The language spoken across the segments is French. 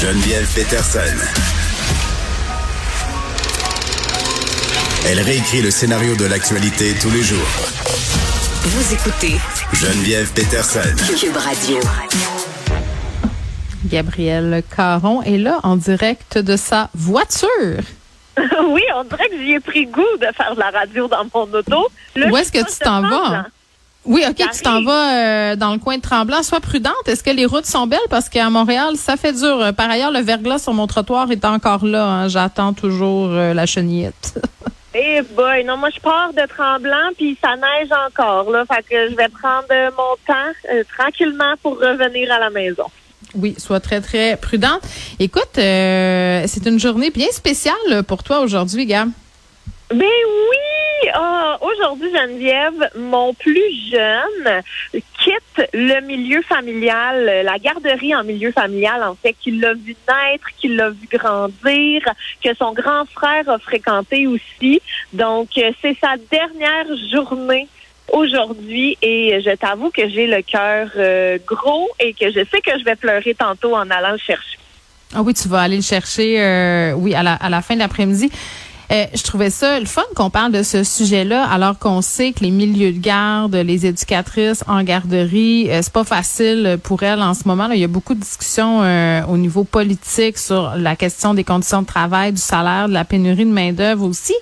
Geneviève Peterson. Elle réécrit le scénario de l'actualité tous les jours. Vous écoutez Geneviève Peterson. Cube Radio. Gabrielle Caron est là en direct de sa voiture. oui, on dirait que j'y ai pris goût de faire de la radio dans mon auto. Là, Où est-ce que tu t'en vas? Oui, OK, tu t'en vas euh, dans le coin de Tremblant. Sois prudente. Est-ce que les routes sont belles? Parce qu'à Montréal, ça fait dur. Euh, Par ailleurs, le verglas sur mon trottoir est encore là. hein. J'attends toujours euh, la chenillette. Eh boy, non, moi je pars de Tremblant puis ça neige encore là, fait que je vais prendre mon temps euh, tranquillement pour revenir à la maison. oui, sois très, très prudente. Écoute, euh, c'est une journée bien spéciale pour toi aujourd'hui, Gab. Ben oui! Ah, Aujourd'hui, Geneviève, mon plus jeune quitte le milieu familial, la garderie en milieu familial, en fait, qu'il l'a vu naître, qu'il l'a vu grandir, que son grand frère a fréquenté aussi. Donc, euh, c'est sa dernière journée aujourd'hui et je t'avoue que j'ai le cœur euh, gros et que je sais que je vais pleurer tantôt en allant le chercher. Ah oui, tu vas aller le chercher, euh, oui, à la, à la fin de l'après-midi. Euh, je trouvais ça le fun qu'on parle de ce sujet-là, alors qu'on sait que les milieux de garde, les éducatrices en garderie, euh, c'est pas facile pour elles en ce moment. Il y a beaucoup de discussions euh, au niveau politique sur la question des conditions de travail, du salaire, de la pénurie de main d'œuvre aussi.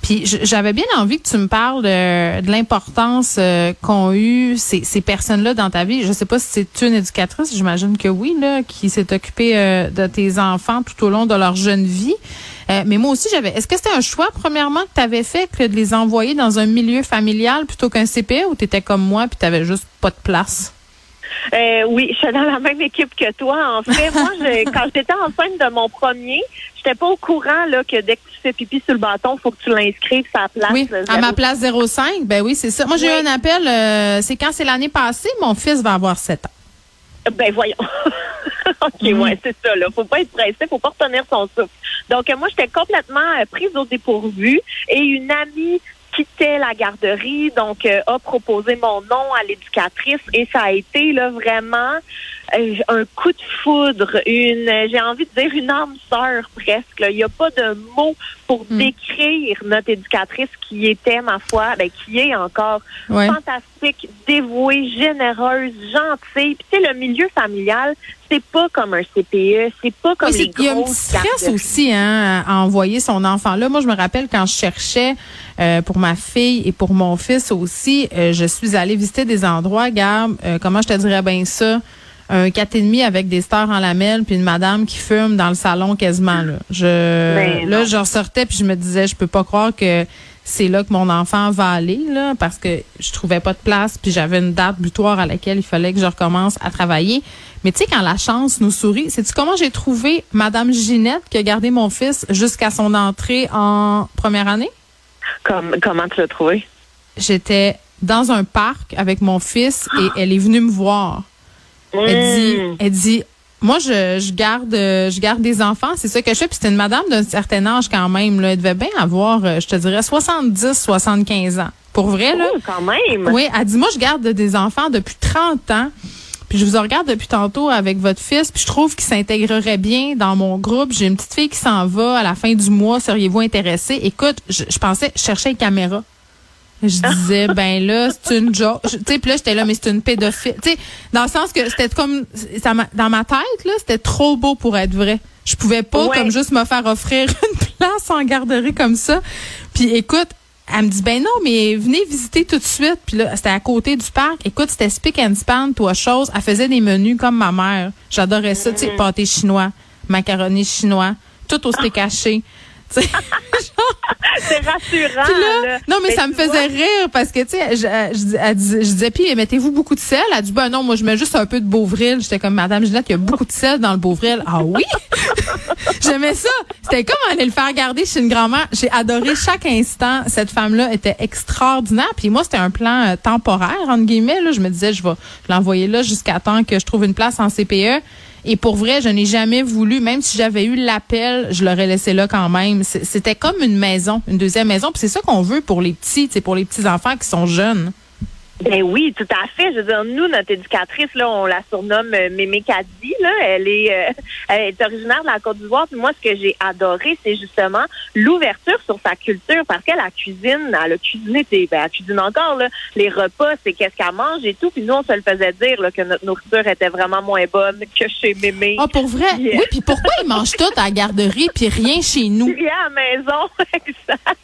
Puis j'avais bien envie que tu me parles de, l'importance qu'ont eu ces, ces personnes-là dans ta vie. Je sais pas si c'est une éducatrice, j'imagine que oui, là, qui s'est occupée de tes enfants tout au long de leur jeune vie. Euh, mais moi aussi, j'avais. Est-ce que c'était un choix, premièrement, que tu avais fait que de les envoyer dans un milieu familial plutôt qu'un CPE ou tu étais comme moi puis tu avais juste pas de place? Euh, oui, je suis dans la même équipe que toi. En fait, moi, je- quand j'étais enceinte de mon premier, j'étais pas au courant là que dès que tu fais pipi sur le bâton, faut que tu l'inscrives sa place. Oui, à ma place 05, ben oui, c'est ça. Moi, j'ai eu un appel, euh, c'est quand? C'est l'année passée, mon fils va avoir 7 ans. Ben voyons. ok, Mhm. ouais, c'est ça. Là, faut pas être pressé, faut pas retenir son souffle. Donc euh, moi, j'étais complètement euh, prise au dépourvu et une amie quittait la garderie, donc euh, a proposé mon nom à l'éducatrice et ça a été là vraiment un coup de foudre, une, j'ai envie de dire une âme sœur presque. là. Il n'y a pas de mots pour Mm. décrire notre éducatrice qui était, ma foi, ben, qui est encore Ouais. fantastique, dévouée, généreuse, gentille. Puis tu sais, le milieu familial, c'est pas comme un CPE, c'est pas comme les il y a un petit stress aussi hein, à envoyer son enfant là. Moi, je me rappelle quand je cherchais euh, pour ma fille et pour mon fils aussi, euh, je suis allée visiter des endroits, Gab, euh, comment je te dirais bien ça, un quatre et demi avec des stars en lamelles puis une madame qui fume dans le salon quasiment là. Je Ben là, je ressortais puis je me disais, je peux pas croire que c'est là que mon enfant va aller là parce que je trouvais pas de place puis j'avais une date butoir à laquelle il fallait que je recommence à travailler. Mais tu sais quand la chance nous sourit, sais-tu comment j'ai trouvé madame Ginette qui a gardé mon fils jusqu'à son entrée en première année? Comme, comment tu l'as trouvé? J'étais dans un parc avec mon fils et elle est venue me voir. Elle dit, Mm. elle dit, moi je, je garde, euh, je garde des enfants, c'est ça que je fais. Puis c'était une madame d'un certain âge quand même. Là. Elle devait bien avoir, euh, je te dirais, 70, 75 ans. Pour vrai là. Oh, quand même. Oui, elle dit, moi je garde des enfants depuis 30 ans. Puis je vous regarde depuis tantôt avec votre fils, puis je trouve qu'il s'intégrerait bien dans mon groupe. J'ai une petite fille qui s'en va à la fin du mois. Seriez-vous intéressé? Écoute, je, je pensais, je cherchais une caméra. Je disais, ben là, c'est une joke. Tu sais, puis là, j'étais là, mais c'est une pédophile. Tu sais, dans le sens que c'était comme, ça dans ma tête, là, c'était trop beau pour être vrai. Je pouvais pas, Ouais. comme juste me faire offrir une place en garderie comme ça. Puis écoute, elle me dit, ben non, mais venez visiter tout de suite. Puis là, c'était à côté du parc. Écoute, c'était spick and span, toi, chose. Elle faisait des menus comme ma mère. J'adorais ça, tu sais, pâté chinois, macaroni chinois, tout au steak haché. C'est rassurant. puis là, là. non, mais, Mais ça me faisait rire parce que, tu sais, je, euh, je disais, puis mettez-vous beaucoup de sel? Elle dit, ben non, moi, je mets juste un peu de Beauvril. J'étais comme, Madame Ginette, il y a beaucoup de sel dans le Beauvril. Ah oui? J'aimais ça. C'était comme aller le faire garder chez une grand-mère. J'ai adoré chaque instant. Cette femme-là était extraordinaire. Puis moi, c'était un plan euh, temporaire, entre guillemets. Là. Je me disais, je vais l'envoyer là jusqu'à temps que je trouve une place en CPE. Et pour vrai, je n'ai jamais voulu, même si j'avais eu l'appel, je l'aurais laissé là quand même. C'était comme une maison, une deuxième maison. Puis c'est ça qu'on veut pour les petits, c'est pour les petits enfants qui sont jeunes. Ben oui, tout à fait. Je veux dire, nous, notre éducatrice, là, on la surnomme euh, Mémé Kadi, là. Elle est, euh, elle est originaire de la Côte d'Ivoire. Puis moi, ce que j'ai adoré, c'est justement l'ouverture sur sa culture parce qu'elle a cuisine, elle a cuisiné, ben, elle cuisine encore, là. Les repas, c'est qu'est-ce qu'elle mange et tout. Puis nous, on se le faisait dire, là, que notre nourriture était vraiment moins bonne que chez Mémé. Ah, pour vrai? Yeah. Oui, puis pourquoi ils mangent tout à la garderie puis rien chez nous? Rien à la maison, exact.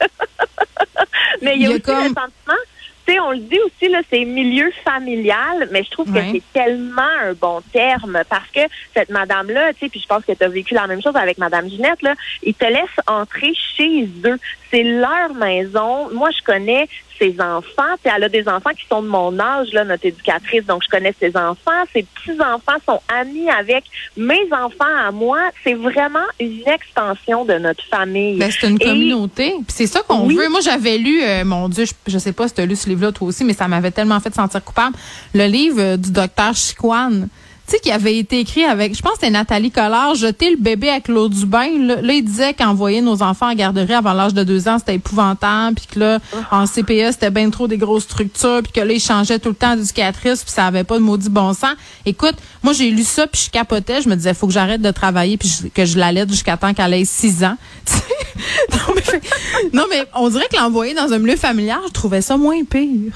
Mais il y a, aussi comme- le sentiment, sais, on le dit aussi, là, c'est milieu familial, mais je trouve que c'est tellement un bon terme parce que cette madame-là, tu sais, puis je pense que tu as vécu la même chose avec Madame Ginette, là, ils te laissent entrer chez eux. C'est leur maison. Moi, je connais ses enfants, puis elle a des enfants qui sont de mon âge, là, notre éducatrice, donc je connais ses enfants. Ses petits-enfants sont amis avec mes enfants à moi. C'est vraiment une extension de notre famille. Ben, c'est une Et- communauté. Puis c'est ça qu'on Oui. veut. Moi, j'avais lu, euh, mon Dieu, je, je sais pas si tu as lu ce livre-là toi aussi, mais ça m'avait tellement fait sentir coupable. Le livre euh, du docteur Chiquan. Tu sais, qui avait été écrit avec, je pense que c'était Nathalie Collard, jeter le bébé avec l'eau du bain. Là, Là, il disait qu'envoyer nos enfants en garderie avant l'âge de deux ans, c'était épouvantable, puis que là, en CPE, c'était bien trop des grosses structures, puis que là, ils changeaient tout le temps d'éducatrice, puis ça avait pas de maudit bon sens. Écoute, moi, j'ai lu ça, puis je capotais. Je me disais, faut que j'arrête de travailler, puis que je l'allaite jusqu'à temps qu'elle ait six ans. Non, mais, non, mais on dirait que l'envoyer dans un milieu familial, je trouvais ça moins pire.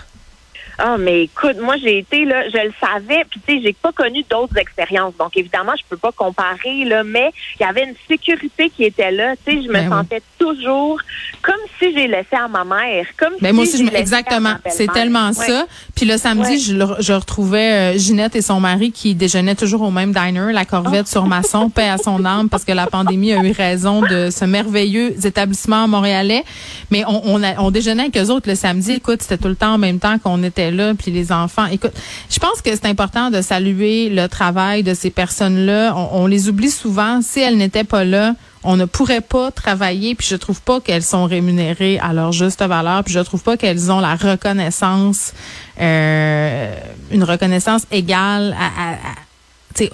Ah, mais écoute, moi, j'ai été, là, je le savais, puis tu sais, j'ai pas connu d'autres expériences. Donc, évidemment, je peux pas comparer, là, mais il y avait une sécurité qui était là. Tu sais, je me Ben oui. sentais toujours comme si j'ai laissé à ma mère. Comme Ben si moi aussi, je exactement. C'est tellement Ouais. ça. Puis le samedi, Ouais. je, le- je retrouvais euh, Ginette et son mari qui déjeunaient toujours au même diner, la Corvette sur Masson, paix à son âme, parce que la pandémie a eu raison de ce merveilleux établissement montréalais. Mais on, on, a- on déjeunait avec eux autres le samedi. Écoute, c'était tout le temps en même temps qu'on était là, puis les enfants. Écoute, je pense que c'est important de saluer le travail de ces personnes-là. On, on les oublie souvent. Si elles n'étaient pas là, on ne pourrait pas travailler, puis je trouve pas qu'elles sont rémunérées à leur juste valeur, puis je trouve pas qu'elles ont la reconnaissance, euh, une reconnaissance égale à, à, à,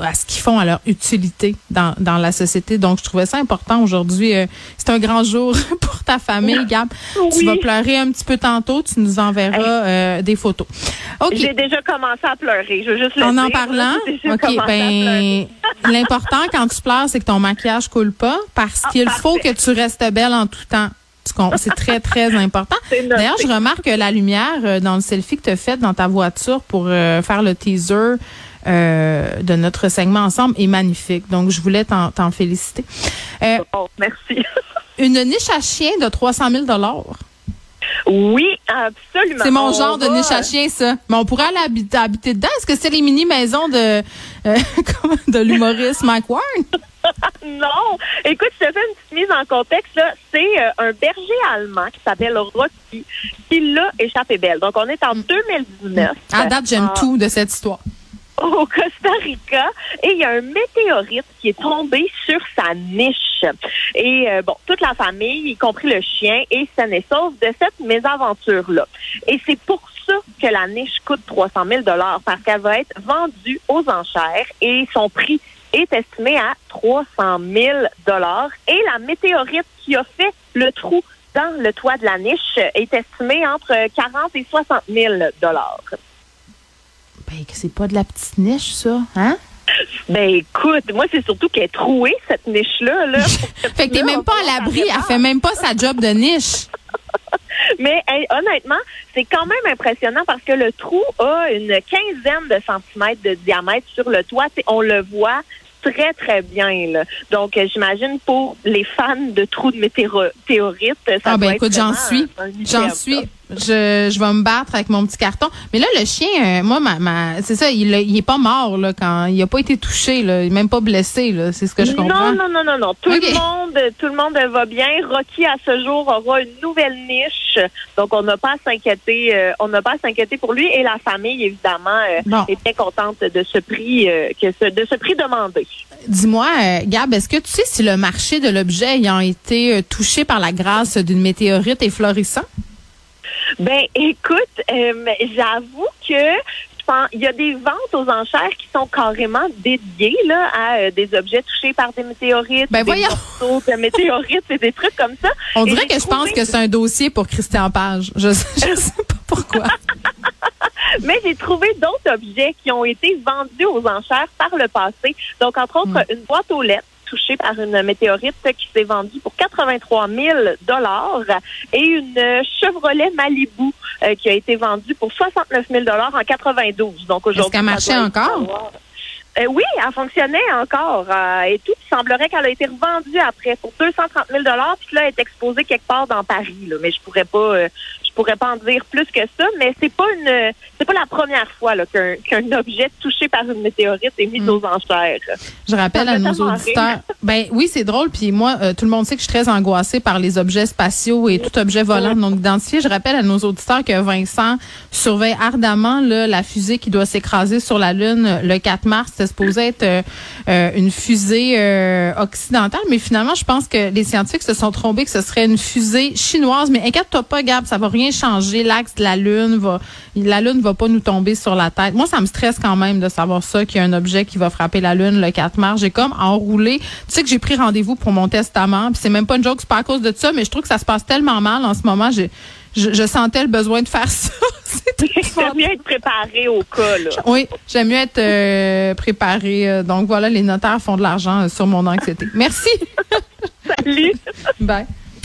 à ce qu'ils font, à leur utilité dans, dans la société. Donc, je trouvais ça important aujourd'hui. euh, c'est un grand jour pour ta famille, Gab. Tu vas pleurer un petit peu tantôt, tu nous enverras euh, des photos. J'ai déjà commencé à pleurer. Je veux juste le En en dire, parlant, OK, à pleurer. ben, l'important quand tu pleures, c'est que ton maquillage coule pas parce Ah, qu'il faut que tu restes belle en tout temps. C'est très, très important. D'ailleurs, je remarque que la lumière euh, dans le selfie que tu as fait dans ta voiture pour euh, faire le teaser euh, de notre segment ensemble est magnifique. Donc, je voulais t'en t'en féliciter. Euh, Oh, merci. une niche à chien de 300 000 oui, absolument. C'est mon On genre de niche à chien, ça. Mais on pourrait aller habiter, habiter dedans. Est-ce que c'est les mini-maisons de, euh, comment- de l'humoriste Mike Warren? Non. Écoute, je te fais une petite mise en contexte. là. C'est euh, un berger allemand qui s'appelle Rocky qui l'a échappé belle. Donc, on est en 2019. À date, j'aime Ah. tout de cette histoire. Au Costa Rica et il y a un météorite qui est tombé sur sa niche. Et euh, bon, toute la famille, y compris le chien, est saine et sauve de cette mésaventure-là. Et c'est pour ça que la niche coûte 300 000 parce qu'elle va être vendue aux enchères et son prix est estimé à 300 000 Et la météorite qui a fait le trou dans le toit de la niche est estimée entre 40 et 60 000 Ben, que c'est pas de la petite niche, ça, hein? Ben écoute, moi c'est surtout qu'elle est trouée cette niche-là. Là, Fait que t'es même pas à l'abri. Elle fait même pas sa job de niche. Mais hey, honnêtement, c'est quand même impressionnant parce que le trou a une quinzaine de centimètres de diamètre sur le toit. T'sais, on le voit très, très bien. Là. Donc, euh, j'imagine pour les fans de trous de météorites, ça Ah, ben, doit être écoute, j'en suis. un J'en suis. Je, je vais me battre avec mon petit carton. Mais là, le chien, euh, moi, ma, ma, c'est ça, il, il est pas mort, là, quand, il a pas été touché, là. Il est même pas blessé, là. C'est ce que je comprends. Non, non, non, non, non. Tout le monde, tout le monde va bien. Rocky à ce jour aura une nouvelle niche, donc on n'a pas à s'inquiéter. euh, on n'a pas à s'inquiéter pour lui et la famille évidemment euh, Bon. est bien contente de ce prix, que ce, de ce prix demandé. Dis-moi, Gab, est-ce que tu sais si le marché de l'objet ayant été touché par la grâce d'une météorite est florissant? Ben, écoute, euh, j'avoue que je pense il y a des ventes aux enchères qui sont carrément dédiées là à euh, des objets touchés par des météorites, Ben des voyons. morceaux de météorites, et des trucs comme ça. On dirait que je pense que c'est un dossier pour Christian Page. Je, je sais pas pourquoi. Mais j'ai trouvé d'autres objets qui ont été vendus aux enchères par le passé. Donc, entre autres, Mm. une boîte aux lettres touchée par une météorite qui s'est vendue pour 83 000 dollars et une Chevrolet Malibu euh, qui a été vendue pour 69 000 dollars en 92. Donc aujourd'hui, qu'elle ça marchait encore? Euh, oui, elle fonctionnait encore euh, et tout. Il semblerait qu'elle a été revendue après pour 230 000 dollars. Puis là, elle est exposée quelque part dans Paris. Là. Mais je pourrais pas, euh, pourrais pas en dire plus que ça. Mais c'est pas une, c'est pas la première fois qu'un, objet touché par une météorite est mis Mm. aux enchères. Je rappelle à nos auditeurs. Ben oui, c'est drôle. Puis moi, euh, tout le monde sait que je suis très angoissée par les objets spatiaux et tout objet volant non identifié. Je rappelle à nos auditeurs que Vincent surveille ardemment là, la fusée qui doit s'écraser sur la Lune le 4 mars. C'était supposé être euh, euh, une fusée euh, occidentale, mais finalement, je pense que les scientifiques se sont trompés que ce serait une fusée chinoise. Mais inquiète-toi pas, Gab, ça va rien changer. L'axe de la Lune va, la Lune va pas nous tomber sur la tête. Moi, ça me stresse quand même de savoir ça, qu'il y a un objet qui va frapper la Lune le 4 mars. J'ai comme enroulé. Tu sais que j'ai pris rendez-vous pour mon testament, puis c'est même pas une joke, c'est pas à cause de ça, mais je trouve que ça se passe tellement mal en ce moment. J'ai, je, je sentais le besoin de faire ça. J'aime mieux être préparé au cas. Là. oui, j'aime mieux être euh, préparée. Euh, Donc voilà, les notaires font de l'argent euh, sur mon anxiété. Merci. Salut. Bye.